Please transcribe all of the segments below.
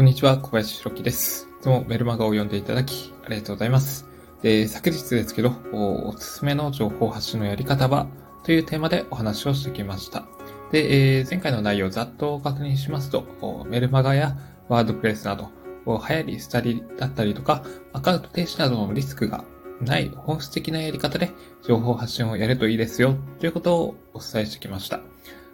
こんにちは、小林弘樹です。いつもメルマガを読んでいただき、ありがとうございます。で、昨日ですけど、おすすめの情報発信のやり方はというテーマでお話をしてきました。で、えー前回の内容をざっと確認しますと、メルマガやワードプレスなど、流行り、廃りだったりとか、アカウント停止などのリスクがない本質的なやり方で情報発信をやるといいですよ、ということをお伝えしてきました。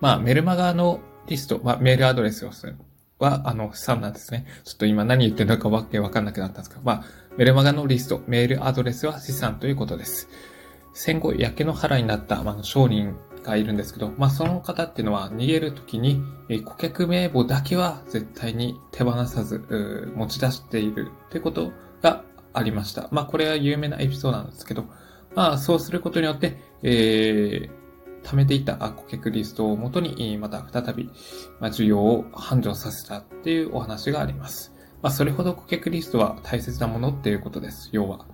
まあ、メルマガのリスト、まあ、メールアドレスをするは、あの、資産なんですね。ちょっと今何言ってるのかわけわかんなくなったんですけど、まあ、メルマガのリスト、メールアドレスは資産ということです。戦後、焼け野原になった、まあ、商人がいるんですけど、まあ、その方っていうのは逃げるときに、え顧客名簿だけは絶対に手放さず、持ち出しているということがありました。まあ、これは有名なエピソードなんですけど、まあ、そうすることによって、えー貯めていた顧客リストをもとに、また再び、まあ、需要を繁盛させたっていうお話があります。まあ、それほど顧客リストは大切なものっていうことです。要は。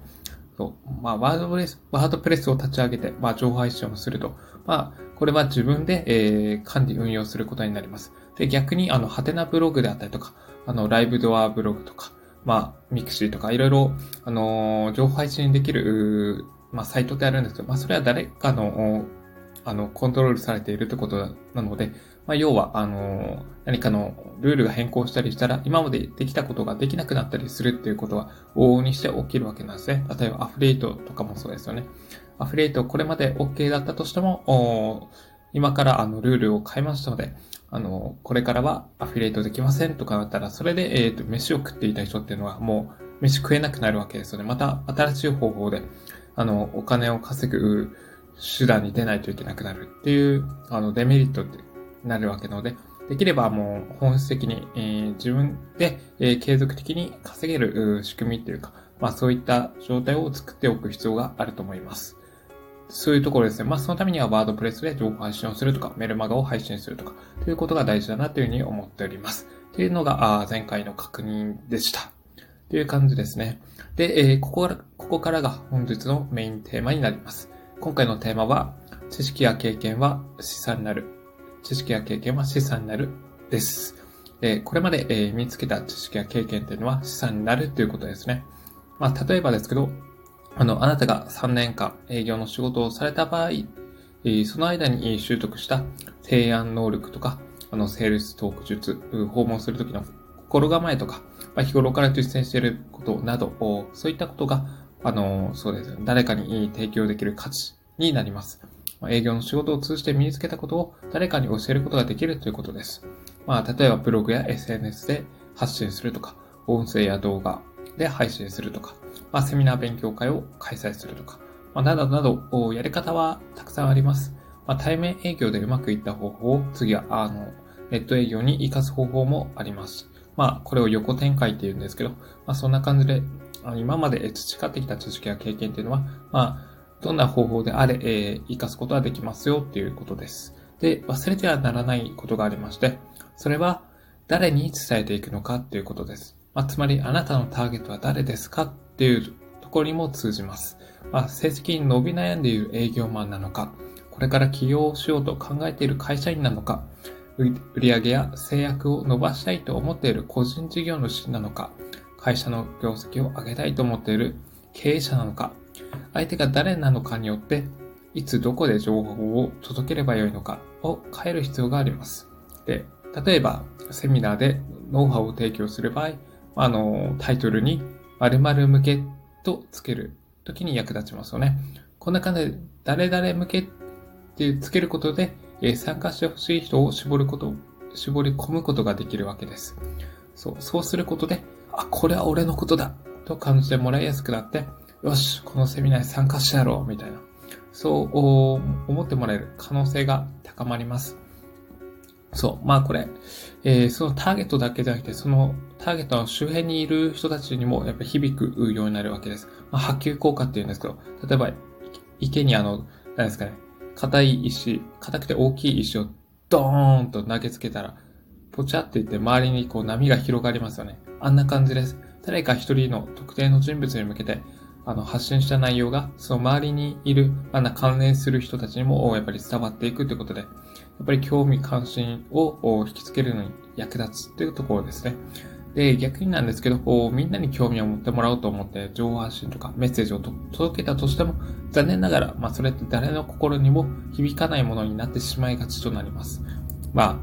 そう。まあ、ワードプレス、ワードプレスを立ち上げて、まあ、情報配信をすると。まあ、これは自分で、えー管理運用することになります。で、逆に、あの、ハテナブログであったりとか、あの、ライブドアブログとか、まあ、 mixi とか、いろいろ、あのー情報配信できる、まあ、サイトってあるんですけど、まあ、それは誰かの、あの、コントロールされているってことなので、まあ、要は、あの、何かのルールが変更したりしたら、今までできたことができなくなったりするっていうことは、往々にして起きるわけなんですね。例えば、アフィリエイトとかもそうですよね。アフィリエイト、これまで OK だったとしても、今からあの、ルールを変えましたので、あの、これからはアフィリエイトできませんとかなったら、それで、えっ、と、飯を食っていた人っていうのは、もう、飯食えなくなるわけですよね。また、新しい方法で、あの、お金を稼ぐ手段に出ないといけなくなるっていう、あの、デメリットってなるわけなので、できればもう本質的に、えー自分で、えー継続的に稼げる仕組みっていうか、まあそういった状態を作っておく必要があると思います。そういうところですね。まあそのためにはワードプレスで情報発信をするとか、メルマガを配信するとか、ということが大事だなというふうに思っております。というのが、あ前回の確認でした。という感じですね。で、えーここから、ここからが本日のメインテーマになります。今回のテーマは、知識や経験は資産になる。知識や経験は資産になるです。でこれまで、えー身につけた知識や経験というのは資産になるということですね。まあ、例えばですけど、あの、あなたが3年間営業の仕事をされた場合、えその間に習得した提案能力とか、あの、セールストーク術、訪問するときの心構えとか、まあ、日頃から実践していることなど、そういったことが、あの、そうです、誰かに提供できる価値になります。営業の仕事を通じて身につけたことを誰かに教えることができるということです。まあ、例えばブログや SNS で発信するとか、音声や動画で配信するとか、まあ、セミナー勉強会を開催するとか、まあ、などなど、やり方はたくさんあります。まあ、対面営業でうまくいった方法を、次は、あの、ネット営業に活かす方法もあります。まあ、これを横展開って言うんですけど、まあ、そんな感じで、今まで培ってきた知識や経験っていうのは、まあ、どんな方法であれ、えー活かすことができますよっていうことです。で、忘れてはならないことがありまして、それは、誰に伝えていくのかっていうことです。まあ、つまり、あなたのターゲットは誰ですかっていうところにも通じます。まあ、成績に伸び悩んでいる営業マンなのか、これから起業しようと考えている会社員なのか、売売上げや制約を伸ばしたいと思っている個人事業主なのか、会社の業績を上げたいと思っている経営者なのか、相手が誰なのかによって、いつどこで情報を届ければよいのかを変える必要があります。で、例えば、セミナーでノウハウを提供する場合、あの、タイトルに〇〇向けとつけるときに役立ちますよね。こんな感じで、誰々向けってつけることで、え参加してほしい人を絞ること、絞り込むことができるわけです。そう、そうすることで、あ、これは俺のことだと感じてもらいやすくなって、よし、このセミナーに参加してやろうみたいな。そう思ってもらえる可能性が高まります。そう。まあこれ、えーそのターゲットだけじゃなくて、そのターゲットの周辺にいる人たちにもやっぱ響くようになるわけです。まあ、波及効果っていうんですけど、例えば、池にあの、何ですかね、硬い石、硬くて大きい石をドーンと投げつけたら、ポチャって言って周りにこう波が広がりますよね。あんな感じです。誰か一人の特定の人物に向けて、あの、発信した内容が、その周りにいる、あんな関連する人たちにも、やっぱり伝わっていくということで、やっぱり興味関心を引きつけるのに役立つというところですね。で、逆になんですけど、こう、みんなに興味を持ってもらおうと思って、情報発信とかメッセージを届けたとしても、残念ながら、まあ、それって誰の心にも響かないものになってしまいがちとなります。ま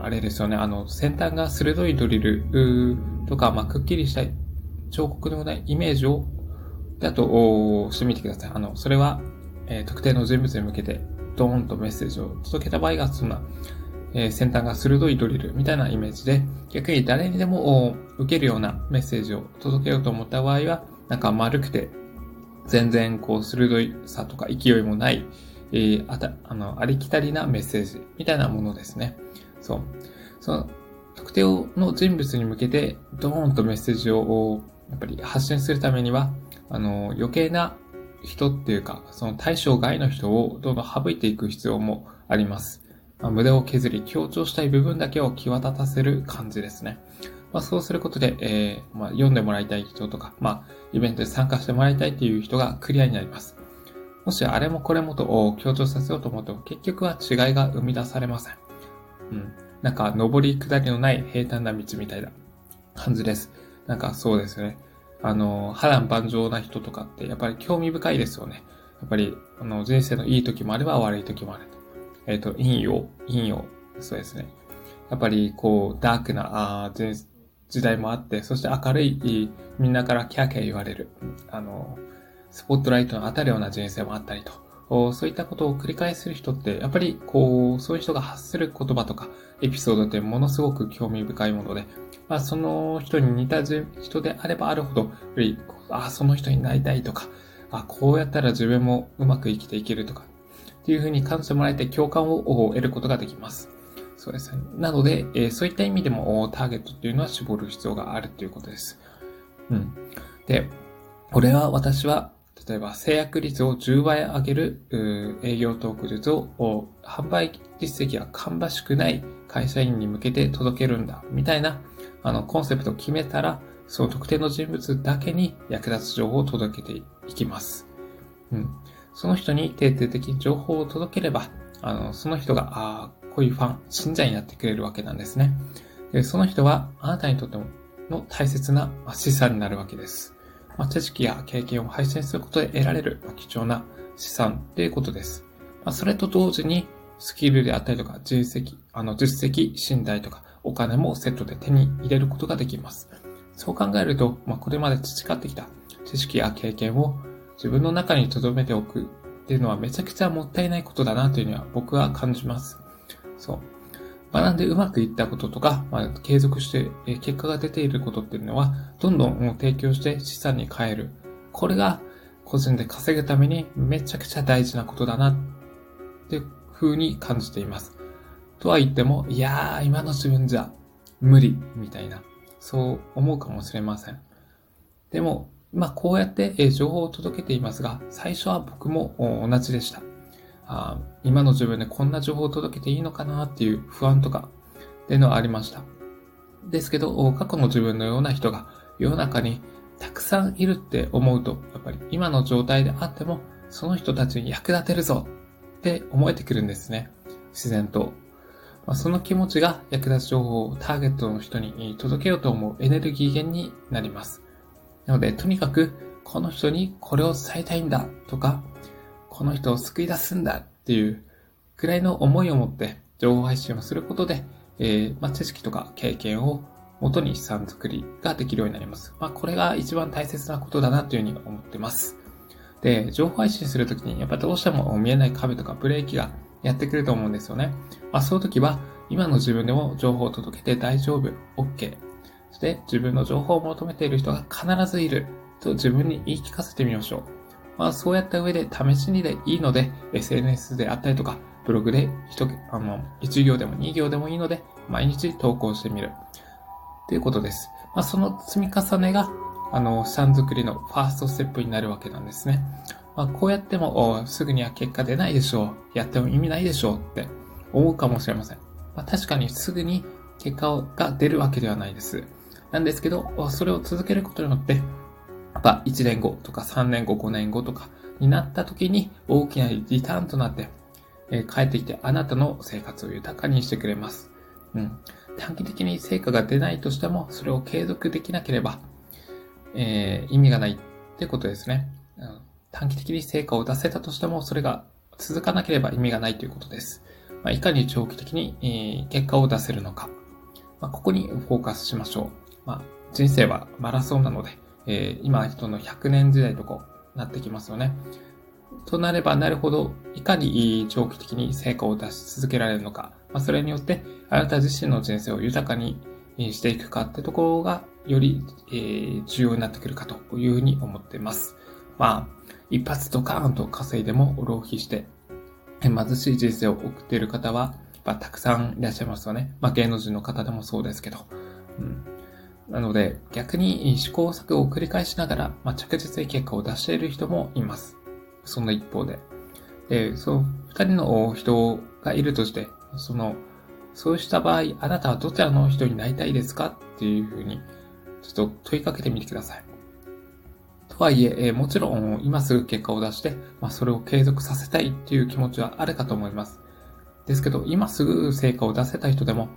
あ、あれですよね、あの、先端が鋭いドリルとか、まあ、くっきりしたい彫刻のようなイメージを、だと、してみてください。あの、それは、えー、特定の人物に向けて、ドーンとメッセージを届けた場合が、そんな、えー、先端が鋭いドリルみたいなイメージで、逆に誰にでも受けるようなメッセージを届けようと思った場合は、なんか丸くて、全然こう鋭いさとか勢いもない、えー、あた、あの、ありきたりなメッセージみたいなものですね。そう。その、特定の人物に向けて、ドーンとメッセージを、やっぱり発信するためには、あの、余計な人っていうか、その対象外の人をどんどん省いていく必要もあります。まあ、無駄を削り強調したい部分だけを際立たせる感じですね。まあ、そうすることで、えー、まあ、読んでもらいたい人とか、まあ、イベントで参加してもらいたいっていう人がクリアになります。もしあれもこれもと強調させようと思っても結局は違いが生み出されません。うん。なんか、上り下りのない平坦な道みたいな感じです。なんかそうですね。あの、波乱万丈な人とかってやっぱり興味深いですよね。やっぱり、あの、人生のいい時もあれば悪い時もあると。えっ、ー、と、陰陽、陰陽、そうですね。やっぱり、こう、ダークな、あ時代もあって、そして明るい、みんなからキャーキャー言われる、あの、スポットライトの当たるような人生もあったりと、そういったことを繰り返する人って、やっぱり、こう、そういう人が発する言葉とか、エピソードってものすごく興味深いもので、まあ、その人に似た人であればあるほど、やっぱり、あ、その人になりたいとか、あ、こうやったら自分もうまく生きていけるとか、っていうふうに感じてもらえて共感を得ることができます。そうですね。なので、えー、そういった意味でもターゲットっていうのは絞る必要があるということです。うん。で、これは私は、例えば制約率を10倍上げる営業トーク術を販売実績が芳しくない会社員に向けて届けるんだ、みたいなあのコンセプトを決めたら、その特定の人物だけに役立つ情報を届けていきます。うん。その人に定定的に情報を届ければ、あの、その人が、ああ、こういうファン、信者になってくれるわけなんですね。で、その人は、あなたにとってもの大切な資産になるわけです。ま、知識や経験を配信することで得られる貴重な資産ということです。ま、それと同時に、スキルであったりとか、実績、あの、実績、信頼とか、お金もセットで手に入れることができます。そう考えると、まあ、これまで培ってきた知識や経験を自分の中に留めておくっていうのはめちゃくちゃもったいないことだなというには僕は感じます。そう。学んでうまくいったこととか、まあ、継続して結果が出ていることっていうのは、どんどんもう提供して資産に変える。これが個人で稼ぐためにめちゃくちゃ大事なことだなっていう風に感じています。とは言っても、いやー、今の自分じゃ無理みたいな、そう思うかもしれません。でも、まあ、こうやって情報を届けていますが、最初は僕も同じでした。あ今の自分でこんな情報を届けていいのかなっていう不安とかっていうのはありました。ですけど、過去の自分のような人が世の中にたくさんいるって思うと、やっぱり今の状態であっても、その人たちに役立てるぞって思えてくるんですね。自然と。まあ、その気持ちが役立つ情報をターゲットの人に届けようと思うエネルギー源になります。なので、とにかく、この人にこれを伝えたいんだとか、この人を救い出すんだっていうくらいの思いを持って情報配信をすることで、えー、まあ、知識とか経験を元に資産作りができるようになります。まあ、これが一番大切なことだなというふうに思ってます。で、情報配信するときに、やっぱどうしても見えない壁とかブレーキがやってくると思うんですよね。まあ、そういうときは、今の自分でも情報を届けて大丈夫、OK そして自分の情報を求めている人が必ずいると自分に言い聞かせてみましょう。まあそうやった上で試しにでいいので SNS であったりとかブログで一あの1行でも2行でもいいので毎日投稿してみるということです。まあその積み重ねがあの資産作りのファーストステップになるわけなんですね。まあこうやってもすぐには結果出ないでしょう。やっても意味ないでしょうって思うかもしれません。まあ確かにすぐに結果が出るわけではないです。なんですけど、それを続けることによって、やっぱ1年後とか3年後、5年後とかになった時に大きなリターンとなって、えー、帰ってきてあなたの生活を豊かにしてくれます。うん。短期的に成果が出ないとしても、それを継続できなければ、えー、意味がないってことですね。うん、短期的に成果を出せたとしても、それが続かなければ意味がないということです。まあ、いかに長期的に、えー、結果を出せるのか。まあ、ここにフォーカスしましょう。まあ、人生はマラソンなので、えー、今人の100年時代とこうなってきますよね。となればなるほど、いかに長期的に成果を出し続けられるのか。まあ、それによって、あなた自身の人生を豊かにしていくかってところが、より、えー、重要になってくるかというふうに思っています。まあ、一発ドカーンと稼いでも浪費して、貧しい人生を送っている方は、まあ、たくさんいらっしゃいますよね。まあ、芸能人の方でもそうですけど。うん、なので、逆に試行錯誤を繰り返しながら、まあ、着実に結果を出している人もいます。その一方で。で、その二人の人がいるとして、その、そうした場合、あなたはどちらの人になりたいですかっていうふうに、ちょっと問いかけてみてください。とはいえ、もちろん今すぐ結果を出して、まあ、それを継続させたいっていう気持ちはあるかと思います。ですけど、今すぐ成果を出せた人でも、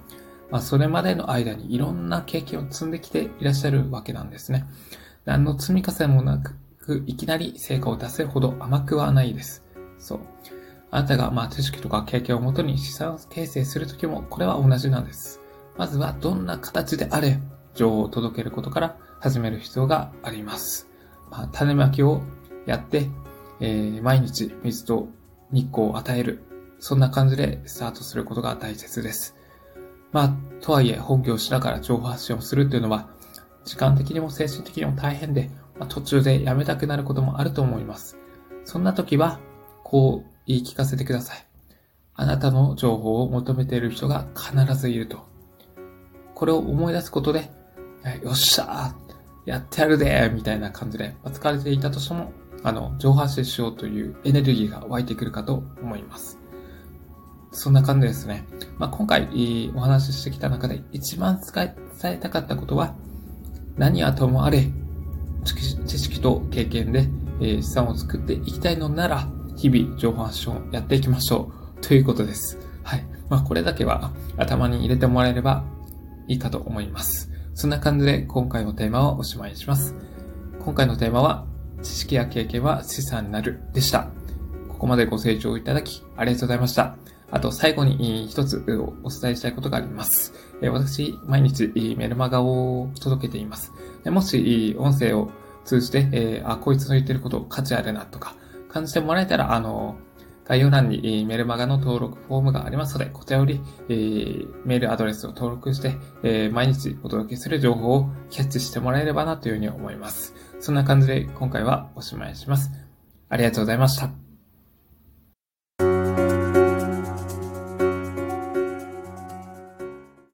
まあ、それまでの間にいろんな経験を積んできていらっしゃるわけなんですね。何の積み重ねもなく、いきなり成果を出せるほど甘くはないです。そう。あなたがまあ知識とか経験をもとに資産形成するときもこれは同じなんです。まずはどんな形であれ、情報を届けることから始める必要があります。まあ、種まきをやって、えー、毎日水と日光を与える。そんな感じでスタートすることが大切です。まあ、とはいえ本業しながら情報発信をするっていうのは、時間的にも精神的にも大変で、まあ、途中でやめたくなることもあると思います。そんな時は、こう言い聞かせてください。あなたの情報を求めている人が必ずいると。これを思い出すことで、よっしゃーやってやるでみたいな感じで、疲れていたとしても、あの、上半身しようというエネルギーが湧いてくるかと思います。そんな感じですね。まあ、今回お話ししてきた中で一番伝えたかったことは、何はともあれ、知識と経験で、え、資産を作っていきたいのなら、日々情報発信をやっていきましょう。ということです。はい。まあ、これだけは頭に入れてもらえればいいかと思います。そんな感じで今回のテーマをおしまいにします。今回のテーマは、知識や経験は資産になるでした。ここまでご清聴いただきありがとうございました。あと最後に一つお伝えしたいことがあります。私、毎日メルマガを届けています。もし音声を通じて、あ、こいつの言ってること価値あるなとか感じてもらえたら、あの、概要欄にメルマガの登録フォームがありますので、こちらより、メールアドレスを登録して、毎日お届けする情報をキャッチしてもらえればなというふうに思います。そんな感じで今回はおしまいします。ありがとうございました。